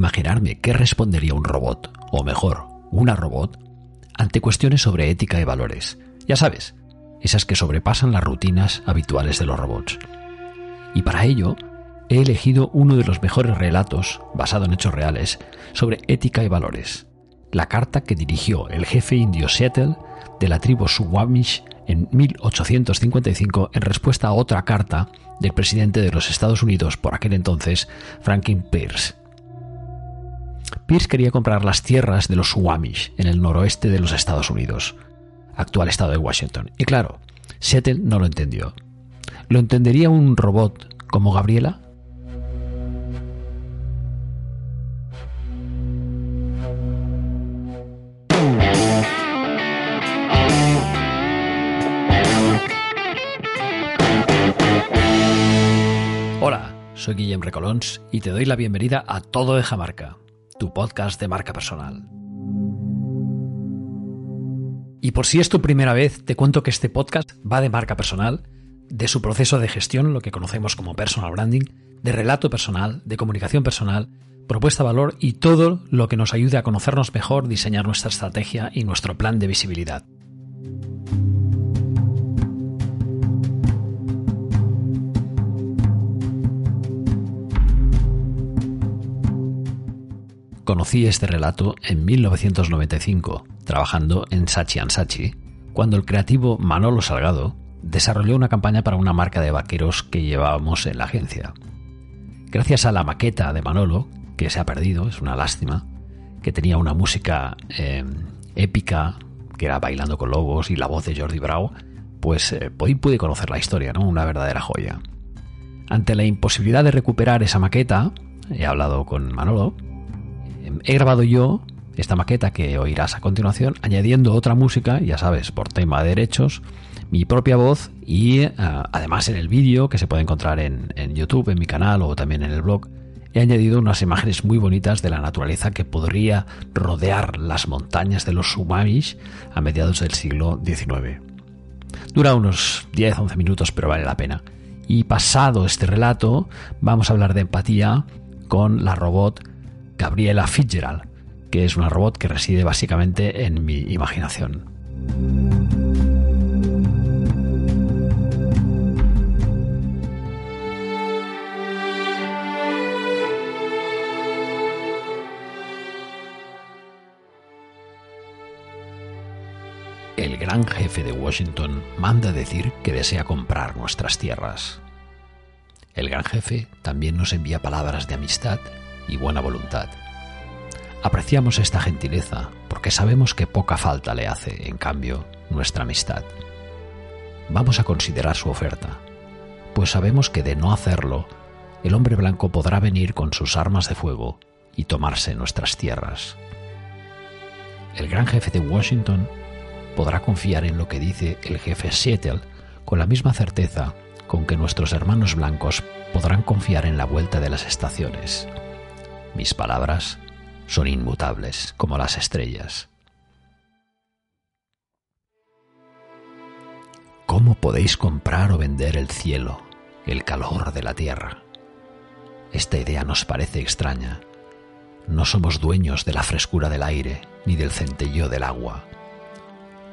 Imaginarme qué respondería un robot, o mejor, una robot, ante cuestiones sobre ética y valores. Ya sabes, esas que sobrepasan las rutinas habituales de los robots. Y para ello, he elegido uno de los mejores relatos, basado en hechos reales, sobre ética y valores. La carta que dirigió el jefe indio Seattle de la tribu Suwamish en 1855 en respuesta a otra carta del presidente de los Estados Unidos por aquel entonces, Franklin Pierce. Pierce quería comprar las tierras de los Suwamish en el noroeste de los Estados Unidos, actual estado de Washington. Y claro, Seattle no lo entendió. ¿Lo entendería un robot como Gabriela? Hola, soy Guillem Recolons y te doy la bienvenida a Todo de Jamarca, tu podcast de marca personal. Y por si es tu primera vez, te cuento que este podcast va de marca personal, de su proceso de gestión, lo que conocemos como personal branding, de relato personal, de comunicación personal, propuesta valor y todo lo que nos ayude a conocernos mejor, diseñar nuestra estrategia y nuestro plan de visibilidad. Conocí este relato en 1995, trabajando en Sachi Sachi, cuando el creativo Manolo Salgado desarrolló una campaña para una marca de vaqueros que llevábamos en la agencia. Gracias a la maqueta de Manolo, que se ha perdido, es una lástima, que tenía una música eh, épica, que era Bailando con Lobos y la voz de Jordi Brau, pues eh, hoy pude conocer la historia, ¿no? Una verdadera joya. Ante la imposibilidad de recuperar esa maqueta, he hablado con Manolo, he grabado yo esta maqueta que oirás a continuación, añadiendo otra música, ya sabes, por tema de derechos, mi propia voz y eh, además en el vídeo que se puede encontrar en, YouTube, en mi canal o también en el blog, he añadido unas imágenes muy bonitas de la naturaleza que podría rodear las montañas de los Sumamish a mediados del siglo XIX. Dura unos 10-11 minutos, pero vale la pena. Y pasado este relato, vamos a hablar de empatía con la robot Gabriela Fitzgerald, que es una robot que reside básicamente en mi imaginación. El gran jefe de Washington manda decir que desea comprar nuestras tierras. El gran jefe también nos envía palabras de amistad y buena voluntad. Apreciamos esta gentileza porque sabemos que poca falta le hace, en cambio, nuestra amistad. Vamos a considerar su oferta, pues sabemos que de no hacerlo, el hombre blanco podrá venir con sus armas de fuego y tomarse nuestras tierras. El gran jefe de Washington podrá confiar en lo que dice el jefe Seattle con la misma certeza con que nuestros hermanos blancos podrán confiar en la vuelta de las estaciones. Mis palabras son inmutables como las estrellas. ¿Cómo podéis comprar o vender el cielo, el calor de la tierra? Esta idea nos parece extraña. No somos dueños de la frescura del aire ni del centelleo del agua.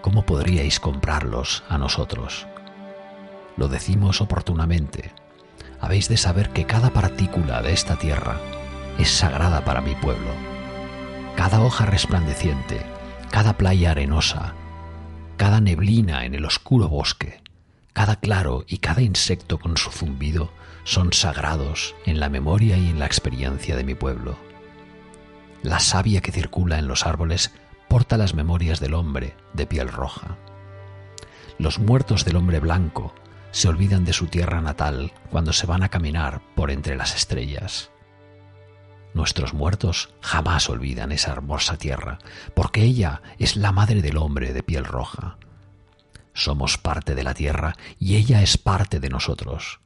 ¿Cómo podríais comprarlos a nosotros? Lo decimos oportunamente. Habéis de saber que cada partícula de esta tierra es sagrada para mi pueblo. Cada hoja resplandeciente, cada playa arenosa, cada neblina en el oscuro bosque, cada claro y cada insecto con su zumbido son sagrados en la memoria y en la experiencia de mi pueblo. La savia que circula en los árboles porta las memorias del hombre de piel roja. Los muertos del hombre blanco se olvidan de su tierra natal cuando se van a caminar por entre las estrellas. Nuestros muertos jamás olvidan esa hermosa tierra, porque ella es la madre del hombre de piel roja. Somos parte de la tierra y ella es parte de nosotros.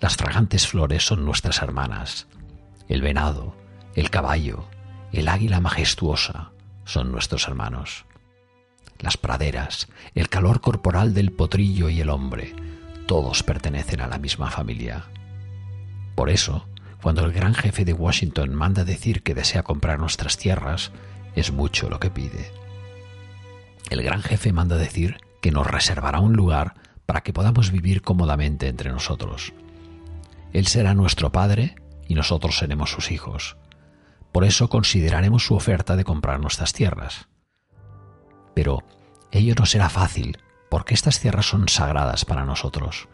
Las fragantes flores son nuestras hermanas. El venado, el caballo, el águila majestuosa son nuestros hermanos. Las praderas, el calor corporal del potrillo y el hombre, todos pertenecen a la misma familia. Por eso, Cuando el gran jefe de Washington manda decir que desea comprar nuestras tierras, es mucho lo que pide. El gran jefe manda decir que nos reservará un lugar para que podamos vivir cómodamente entre nosotros. Él será nuestro padre y nosotros seremos sus hijos. Por eso consideraremos su oferta de comprar nuestras tierras. Pero ello no será fácil, porque estas tierras son sagradas para nosotros.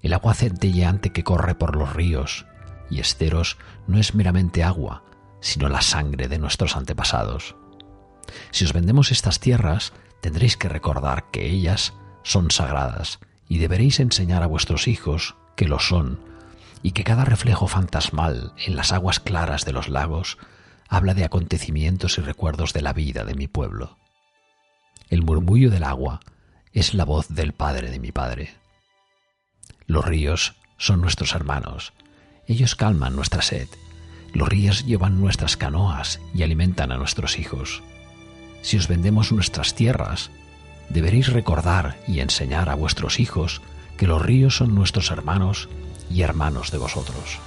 El agua centelleante que corre por los ríos y esteros no es meramente agua, sino la sangre de nuestros antepasados. Si os vendemos estas tierras, tendréis que recordar que ellas son sagradas y deberéis enseñar a vuestros hijos que lo son y que cada reflejo fantasmal en las aguas claras de los lagos habla de acontecimientos y recuerdos de la vida de mi pueblo. El murmullo del agua es la voz del Padre de mi Padre. Los ríos son nuestros hermanos, ellos calman nuestra sed, los ríos llevan nuestras canoas y alimentan a nuestros hijos. Si os vendemos nuestras tierras, deberéis recordar y enseñar a vuestros hijos que los ríos son nuestros hermanos y hermanos de vosotros.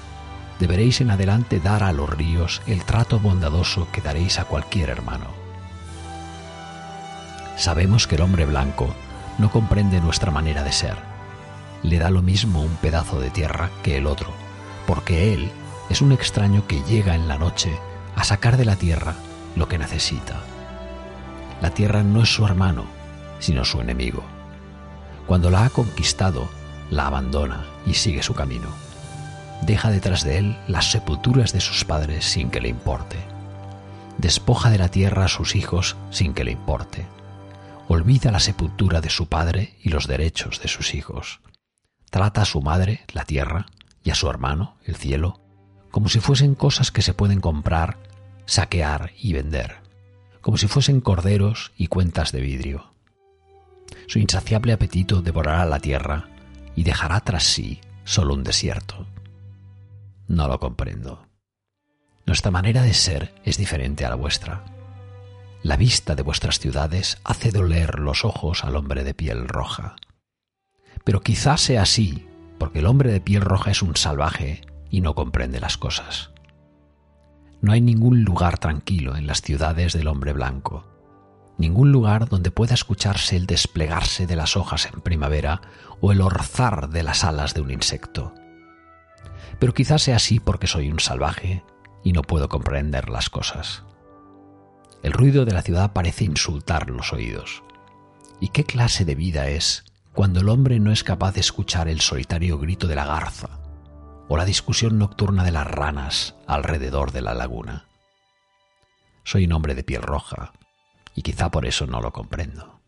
Deberéis en adelante dar a los ríos el trato bondadoso que daréis a cualquier hermano. Sabemos que el hombre blanco no comprende nuestra manera de ser. Le da lo mismo un pedazo de tierra que el otro, porque él es un extraño que llega en la noche a sacar de la tierra lo que necesita. La tierra no es su hermano, sino su enemigo. Cuando la ha conquistado, la abandona y sigue su camino. Deja detrás de él las sepulturas de sus padres sin que le importe. Despoja de la tierra a sus hijos sin que le importe. Olvida la sepultura de su padre y los derechos de sus hijos. Trata a su madre, la tierra, y a su hermano, el cielo, como si fuesen cosas que se pueden comprar, saquear y vender, como si fuesen corderos y cuentas de vidrio. Su insaciable apetito devorará la tierra y dejará tras sí solo un desierto. No lo comprendo. Nuestra manera de ser es diferente a la vuestra. La vista de vuestras ciudades hace doler los ojos al hombre de piel roja. Pero quizás sea así, porque el hombre de piel roja es un salvaje y no comprende las cosas. No hay ningún lugar tranquilo en las ciudades del hombre blanco ningún lugar donde pueda escucharse el desplegarse de las hojas en primavera o el orzar de las alas de un insecto. Pero quizás sea así porque soy un salvaje y no puedo comprender las cosas. El ruido de la ciudad parece insultar los oídos. ¿Y qué clase de vida es cuando el hombre no es capaz de escuchar el solitario grito de la garza o la discusión nocturna de las ranas alrededor de la laguna? Soy un hombre de piel roja, y quizá por eso no lo comprendo.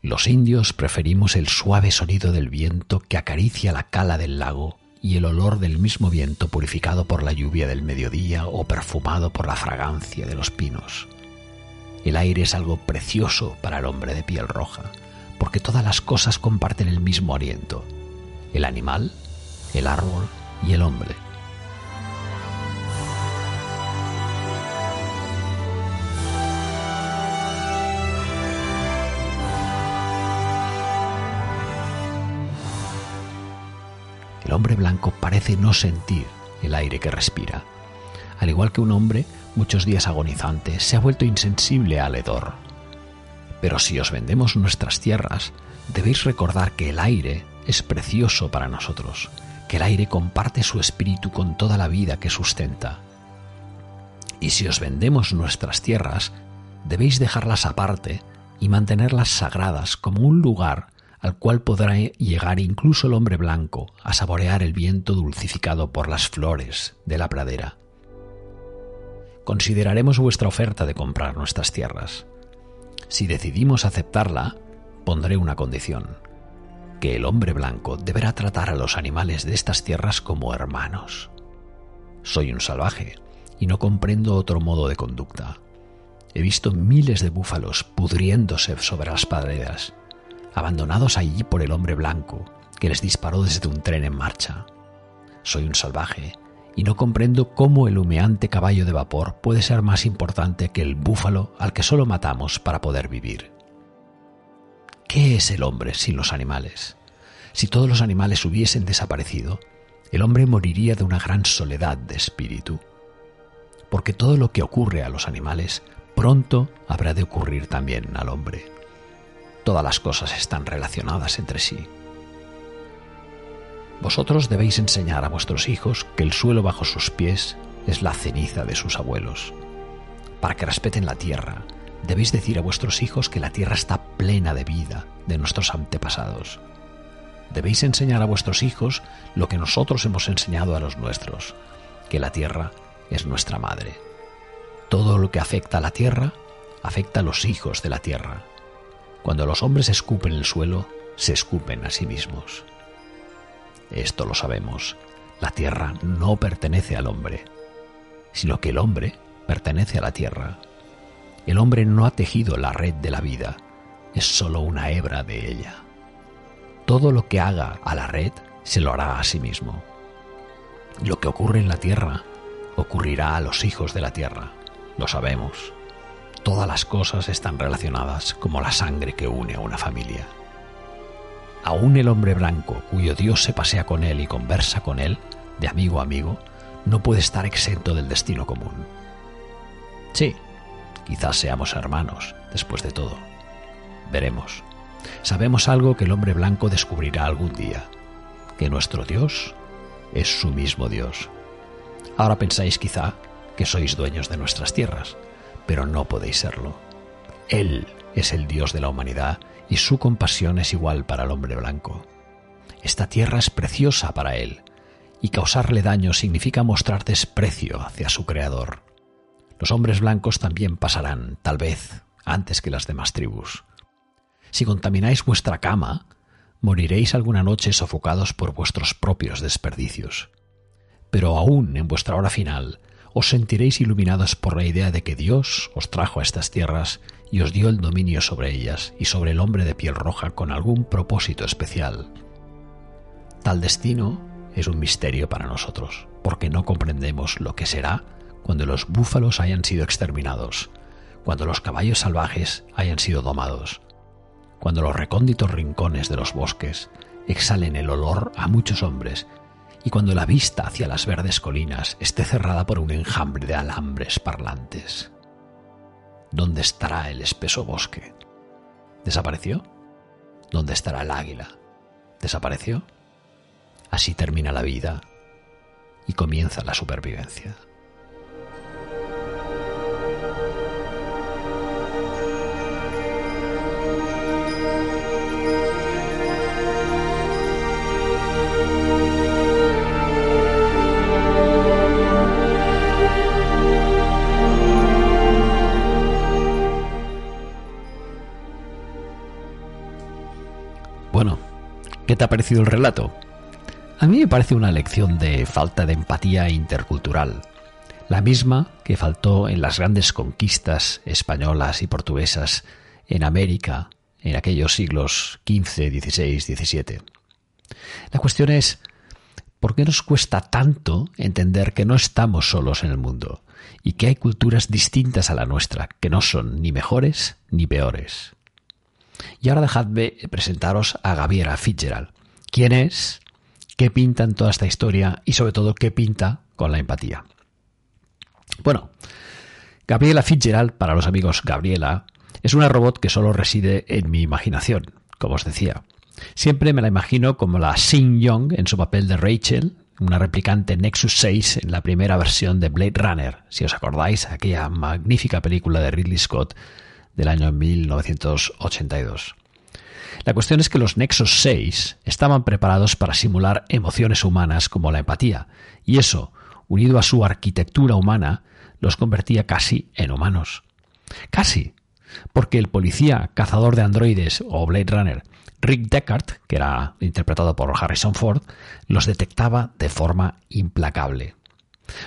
Los indios preferimos el suave sonido del viento que acaricia la cala del lago y el olor del mismo viento purificado por la lluvia del mediodía o perfumado por la fragancia de los pinos. El aire es algo precioso para el hombre de piel roja, porque todas las cosas comparten el mismo aliento, el animal, el árbol y el hombre. El hombre blanco parece no sentir el aire que respira. Al igual que un hombre, muchos días agonizante, se ha vuelto insensible al hedor. Pero si os vendemos nuestras tierras, debéis recordar que el aire es precioso para nosotros, que el aire comparte su espíritu con toda la vida que sustenta. Y si os vendemos nuestras tierras, debéis dejarlas aparte y mantenerlas sagradas como un lugar al cual podrá llegar incluso el hombre blanco a saborear el viento dulcificado por las flores de la pradera. Consideraremos vuestra oferta de comprar nuestras tierras. Si decidimos aceptarla, pondré una condición, que el hombre blanco deberá tratar a los animales de estas tierras como hermanos. Soy un salvaje y no comprendo otro modo de conducta. He visto miles de búfalos pudriéndose sobre las praderas abandonados allí por el hombre blanco que les disparó desde un tren en marcha. Soy un salvaje y no comprendo cómo el humeante caballo de vapor puede ser más importante que el búfalo al que solo matamos para poder vivir. ¿Qué es el hombre sin los animales? Si todos los animales hubiesen desaparecido, el hombre moriría de una gran soledad de espíritu, porque todo lo que ocurre a los animales pronto habrá de ocurrir también al hombre. Todas las cosas están relacionadas entre sí. Vosotros debéis enseñar a vuestros hijos que el suelo bajo sus pies es la ceniza de sus abuelos. Para que respeten la tierra, debéis decir a vuestros hijos que la tierra está plena de vida de nuestros antepasados. Debéis enseñar a vuestros hijos lo que nosotros hemos enseñado a los nuestros, que la tierra es nuestra madre. Todo lo que afecta a la tierra afecta a los hijos de la tierra. Cuando los hombres escupen el suelo, se escupen a sí mismos. Esto lo sabemos. La tierra no pertenece al hombre, sino que el hombre pertenece a la tierra. El hombre no ha tejido la red de la vida, es sólo una hebra de ella. Todo lo que haga a la red se lo hará a sí mismo. Lo que ocurre en la tierra ocurrirá a los hijos de la tierra, lo sabemos. Todas las cosas están relacionadas como la sangre que une a una familia. Aún el hombre blanco, cuyo Dios se pasea con él y conversa con él, de amigo a amigo, no puede estar exento del destino común. Sí, quizás seamos hermanos, después de todo. Veremos. Sabemos algo que el hombre blanco descubrirá algún día, que nuestro Dios es su mismo Dios. Ahora pensáis quizá que sois dueños de nuestras tierras, pero no podéis serlo. Él es el Dios de la humanidad y su compasión es igual para el hombre blanco. Esta tierra es preciosa para él, y causarle daño significa mostrar desprecio hacia su Creador. Los hombres blancos también pasarán, tal vez, antes que las demás tribus. Si contamináis vuestra cama, moriréis alguna noche sofocados por vuestros propios desperdicios. Pero aún en vuestra hora final, os sentiréis iluminados por la idea de que Dios os trajo a estas tierras y os dio el dominio sobre ellas y sobre el hombre de piel roja con algún propósito especial. Tal destino es un misterio para nosotros, porque no comprendemos lo que será cuando los búfalos hayan sido exterminados, cuando los caballos salvajes hayan sido domados, cuando los recónditos rincones de los bosques exhalen el olor a muchos hombres y cuando la vista hacia las verdes colinas esté cerrada por un enjambre de alambres parlantes. ¿Dónde estará el espeso bosque? ¿Desapareció? ¿Dónde estará el águila? ¿Desapareció? Así termina la vida y comienza la supervivencia. ¿Qué te ha parecido el relato? A mí me parece una lección de falta de empatía intercultural, la misma que faltó en las grandes conquistas españolas y portuguesas en América en aquellos siglos XV, XVI, XVII. La cuestión es, ¿por qué nos cuesta tanto entender que no estamos solos en el mundo y que hay culturas distintas a la nuestra, que no son ni mejores ni peores? Y ahora dejadme presentaros a Gabriela Fitzgerald. ¿Quién es? ¿Qué pinta en toda esta historia? Y sobre todo, ¿qué pinta con la empatía? Bueno, Gabriela Fitzgerald, para los amigos Gabriela, es una robot que solo reside en mi imaginación, como os decía. Siempre me la imagino como la Sing Young en su papel de Rachel, una replicante Nexus 6 en la primera versión de Blade Runner, si os acordáis, aquella magnífica película de Ridley Scott del año 1982. La cuestión es que los Nexus 6 estaban preparados para simular emociones humanas como la empatía, y eso, unido a su arquitectura humana, los convertía casi en humanos. Casi, porque el policía cazador de androides o Blade Runner, Rick Deckard, que era interpretado por Harrison Ford, los detectaba de forma implacable.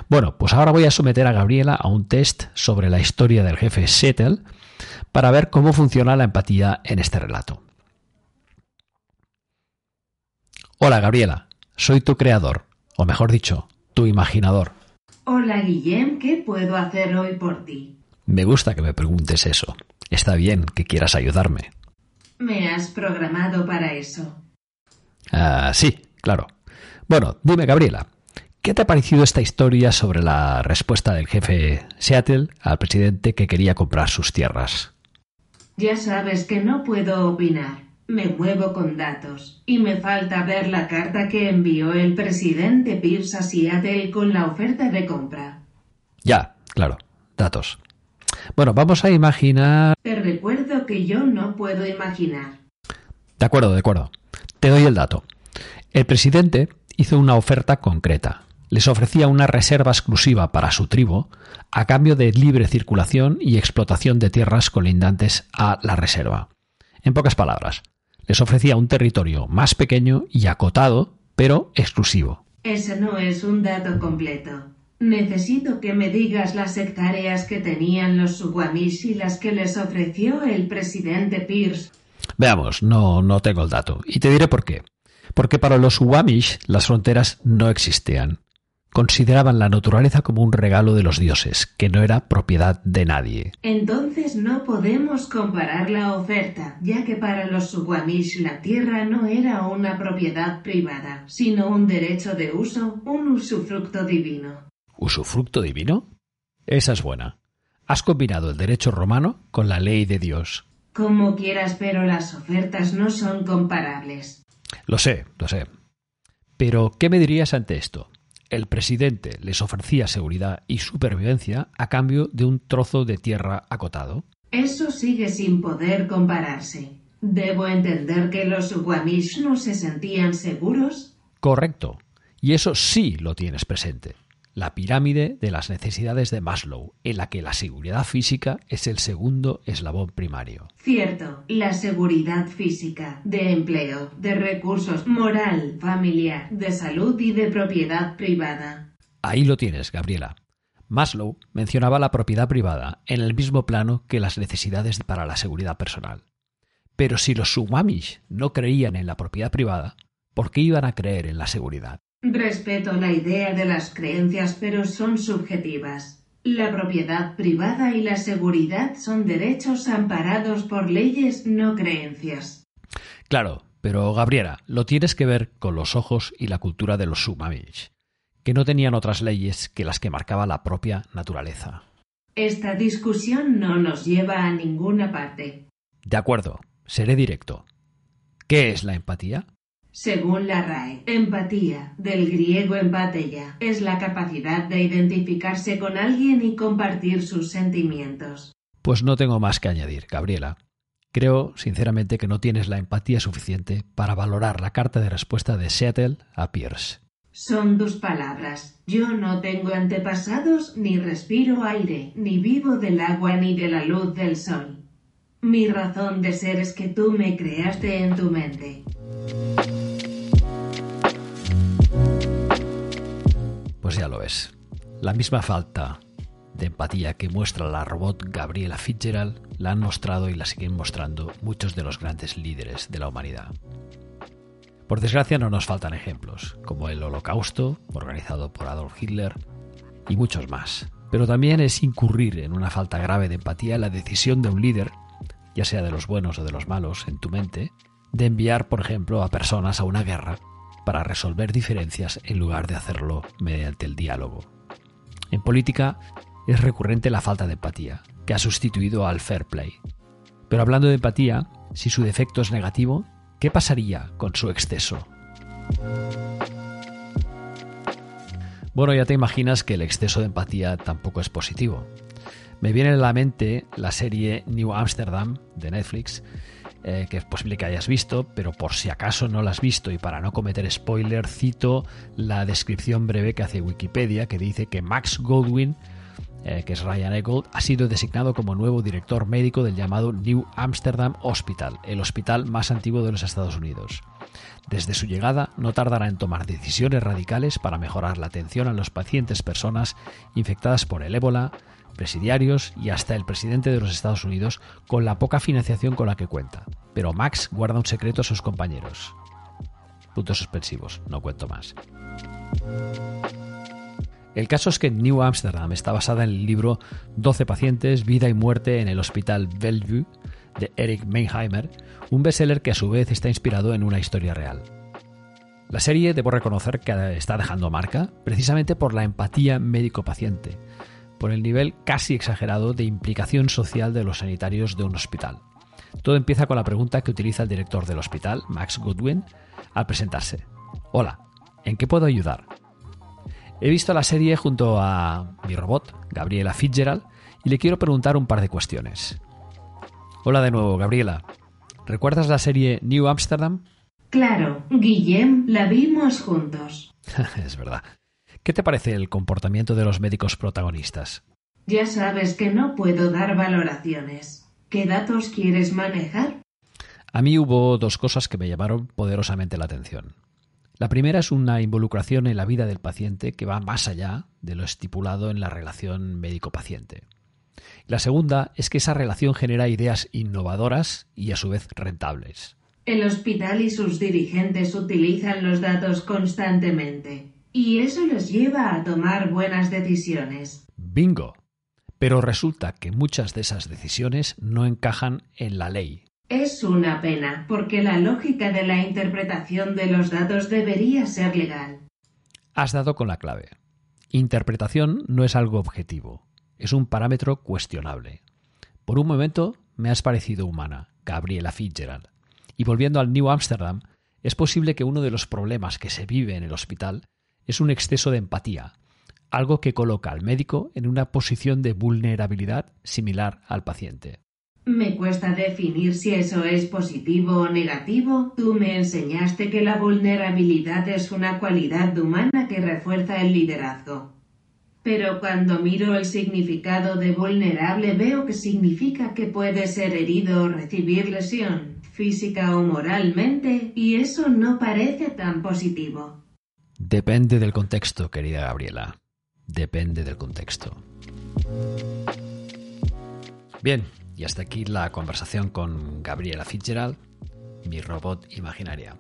Bueno, pues ahora voy a someter a Gabriela a un test sobre la historia del jefe Settle para ver cómo funciona la empatía en este relato. Hola Gabriela, soy tu creador, o mejor dicho, tu imaginador. Hola Guillem, ¿qué puedo hacer hoy por ti? Me gusta que me preguntes eso. Está bien que quieras ayudarme. ¿Me has programado para eso? Ah, sí, claro. Bueno, dime, Gabriela, ¿qué te ha parecido esta historia sobre la respuesta del jefe Seattle al presidente que quería comprar sus tierras? Ya sabes que no puedo opinar. Me muevo con datos, y me falta ver la carta que envió el presidente Pierce a Seattle con la oferta de compra. Ya, claro, datos. Bueno, vamos a imaginar... Te recuerdo que yo no puedo imaginar. De acuerdo, de acuerdo. Te doy el dato. El presidente hizo una oferta concreta. Les ofrecía una reserva exclusiva para su tribu a cambio de libre circulación y explotación de tierras colindantes a la reserva. En pocas palabras, les ofrecía un territorio más pequeño y acotado, pero exclusivo. Ese no es un dato completo. Necesito que me digas las hectáreas que tenían los Suwamish y las que les ofreció el presidente Pierce. Veamos, no, no tengo el dato. Y te diré por qué. Porque para los Suwamish las fronteras no existían consideraban la naturaleza como un regalo de los dioses, que no era propiedad de nadie. Entonces no podemos comparar la oferta, ya que para los Suwamish la tierra no era una propiedad privada, sino un derecho de uso, un usufructo divino. ¿Usufructo divino? Esa es buena. Has combinado el derecho romano con la ley de Dios. Como quieras, pero las ofertas no son comparables. Lo sé, lo sé. Pero, ¿qué me dirías ante esto? El presidente les ofrecía seguridad y supervivencia a cambio de un trozo de tierra acotado. Eso sigue sin poder compararse. ¿Debo entender que los Guamish no se sentían seguros? Correcto. Y eso sí lo tienes presente la pirámide de las necesidades de Maslow, en la que la seguridad física es el segundo eslabón primario. Cierto, la seguridad física, de empleo, de recursos, moral, familiar, de salud y de propiedad privada. Ahí lo tienes, Gabriela. Maslow mencionaba la propiedad privada en el mismo plano que las necesidades para la seguridad personal. Pero si los Suwamish no creían en la propiedad privada, ¿por qué iban a creer en la seguridad? Respeto la idea de las creencias, pero son subjetivas. La propiedad privada y la seguridad son derechos amparados por leyes, no creencias. Claro, pero Gabriela, lo tienes que ver con los ojos y la cultura de los Sumamish, que no tenían otras leyes que las que marcaba la propia naturaleza. Esta discusión no nos lleva a ninguna parte. De acuerdo, seré directo. ¿Qué es la empatía? Según la RAE, empatía, del griego empatella, es la capacidad de identificarse con alguien y compartir sus sentimientos. Pues no tengo más que añadir, Gabriela. Creo, sinceramente, que no tienes la empatía suficiente para valorar la carta de respuesta de Seattle a Pierce. Son tus palabras. Yo no tengo antepasados, ni respiro aire, ni vivo del agua ni de la luz del sol. Mi razón de ser es que tú me creaste en tu mente. Pues ya lo ves. La misma falta de empatía que muestra la robot Gabriela Fitzgerald la han mostrado y la siguen mostrando muchos de los grandes líderes de la humanidad. Por desgracia no nos faltan ejemplos, como el Holocausto, organizado por Adolf Hitler, y muchos más. Pero también es incurrir en una falta grave de empatía la decisión de un líder, ya sea de los buenos o de los malos, en tu mente, de enviar, por ejemplo, a personas a una guerra para resolver diferencias en lugar de hacerlo mediante el diálogo. En política es recurrente la falta de empatía, que ha sustituido al fair play. Pero hablando de empatía, si su defecto es negativo, ¿qué pasaría con su exceso? Bueno, ya te imaginas que el exceso de empatía tampoco es positivo. Me viene a la mente la serie New Amsterdam de Netflix, eh, que es posible que hayas visto, pero por si acaso no la has visto y para no cometer spoiler, cito la descripción breve que hace Wikipedia, que dice que Max Goldwyn, eh, que es Ryan Egold, ha sido designado como nuevo director médico del llamado New Amsterdam Hospital, el hospital más antiguo de los Estados Unidos. Desde su llegada no tardará en tomar decisiones radicales para mejorar la atención a los pacientes personas infectadas por el ébola, presidiarios y hasta el presidente de los Estados Unidos con la poca financiación con la que cuenta. Pero Max guarda un secreto a sus compañeros. Puntos suspensivos, no cuento más. El caso es que New Amsterdam está basada en el libro 12 pacientes, vida y muerte en el Hospital Bellevue de Eric Meinheimer, un bestseller que a su vez está inspirado en una historia real. La serie debo reconocer que está dejando marca precisamente por la empatía médico-paciente, por el nivel casi exagerado de implicación social de los sanitarios de un hospital. Todo empieza con la pregunta que utiliza el director del hospital, Max Goodwin, al presentarse. Hola, ¿en qué puedo ayudar? He visto la serie junto a mi robot, Gabriela Fitzgerald, y le quiero preguntar un par de cuestiones. Hola de nuevo, Gabriela. ¿Recuerdas la serie New Amsterdam? Claro, Guillem, la vimos juntos. es verdad. ¿Qué te parece el comportamiento de los médicos protagonistas? Ya sabes que no puedo dar valoraciones. ¿Qué datos quieres manejar? A mí hubo dos cosas que me llamaron poderosamente la atención. La primera es una involucración en la vida del paciente que va más allá de lo estipulado en la relación médico-paciente. La segunda es que esa relación genera ideas innovadoras y a su vez rentables. El hospital y sus dirigentes utilizan los datos constantemente, y eso les lleva a tomar buenas decisiones. Bingo. Pero resulta que muchas de esas decisiones no encajan en la ley. Es una pena, porque la lógica de la interpretación de los datos debería ser legal. Has dado con la clave. Interpretación no es algo objetivo, es un parámetro cuestionable. Por un momento me has parecido humana, Gabriela Fitzgerald. Y volviendo al New Amsterdam, es posible que uno de los problemas que se vive en el hospital es un exceso de empatía, algo que coloca al médico en una posición de vulnerabilidad similar al paciente. Me cuesta definir si eso es positivo o negativo. Tú me enseñaste que la vulnerabilidad es una cualidad humana que refuerza el liderazgo. Pero cuando miro el significado de vulnerable veo que significa que puede ser herido o recibir lesión, física o moralmente, y eso no parece tan positivo. Depende del contexto, querida Gabriela. Depende del contexto. Bien, y hasta aquí la conversación con Gabriela Fitzgerald, mi robot imaginaria.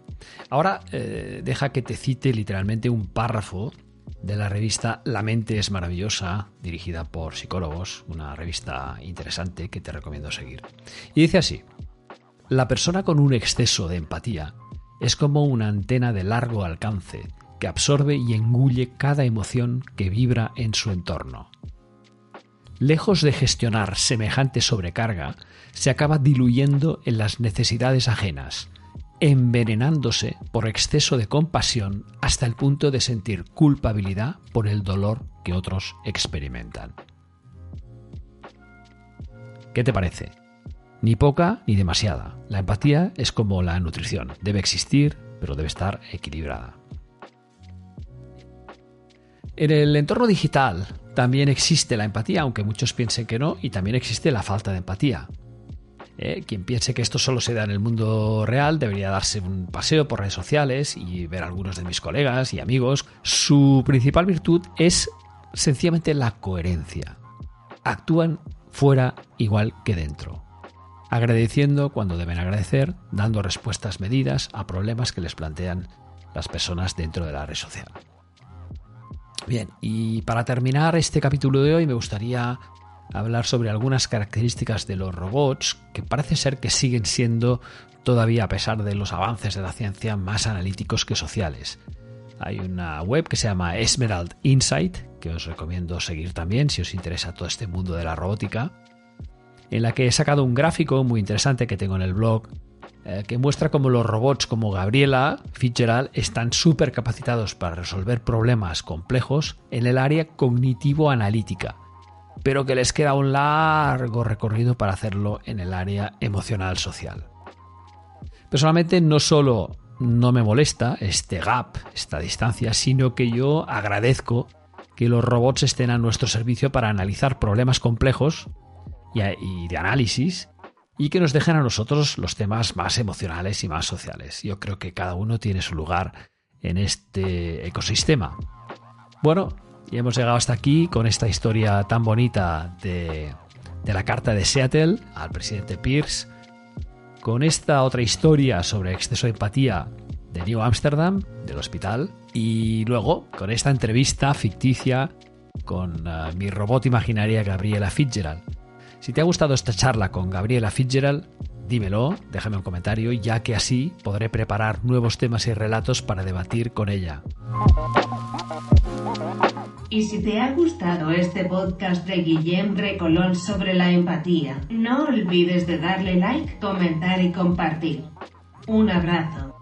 Ahora eh, deja que te cite literalmente un párrafo de la revista La mente es maravillosa, dirigida por psicólogos, una revista interesante que te recomiendo seguir. Y dice así, la persona con un exceso de empatía es como una antena de largo alcance absorbe y engulle cada emoción que vibra en su entorno lejos de gestionar semejante sobrecarga, se acaba diluyendo en las necesidades ajenas, envenenándose por exceso de compasión hasta el punto de sentir culpabilidad por el dolor que otros experimentan. ¿Qué te parece? Ni poca ni demasiada. La empatía es como la nutrición. Debe existir, pero debe estar equilibrada. En el entorno digital, también existe la empatía, aunque muchos piensen que no, y también existe la falta de empatía. Eh, quien piense que esto solo se da en el mundo real debería darse un paseo por redes sociales y ver a algunos de mis colegas y amigos. Su principal virtud es sencillamente la coherencia. Actúan fuera igual que dentro, agradeciendo cuando deben agradecer, dando respuestas medidas a problemas que les plantean las personas dentro de la red social. Bien, y para terminar este capítulo de hoy me gustaría hablar sobre algunas características de los robots que parece ser que siguen siendo todavía a pesar de los avances de la ciencia más analíticos que sociales. Hay una web que se llama Esmerald Insight, que os recomiendo seguir también si os interesa todo este mundo de la robótica, en la que he sacado un gráfico muy interesante que tengo en el blog eh, que muestra cómo los robots como Gabriela Fitzgerald están súper capacitados para resolver problemas complejos en el área cognitivo-analítica, pero que les queda un largo recorrido para hacerlo en el área emocional-social. Personalmente no solo no me molesta este gap, esta distancia, sino que yo agradezco que los robots estén a nuestro servicio para analizar problemas complejos y de análisis y que nos dejen a nosotros los temas más emocionales y más sociales. Yo creo que cada uno tiene su lugar en este ecosistema. Bueno, y hemos llegado hasta aquí con esta historia tan bonita de, la carta de Seattle al presidente Pierce, con esta otra historia sobre exceso de empatía de New Amsterdam, del hospital, y luego con esta entrevista ficticia con uh, mi robot imaginaria Gabriela Fitzgerald si te ha gustado esta charla con Gabriela Fitzgerald, dímelo, déjame un comentario, ya que así podré preparar nuevos temas y relatos para debatir con ella. Y si te ha gustado este podcast de Guillem Recolón sobre la empatía, no olvides de darle like, comentar y compartir. Un abrazo.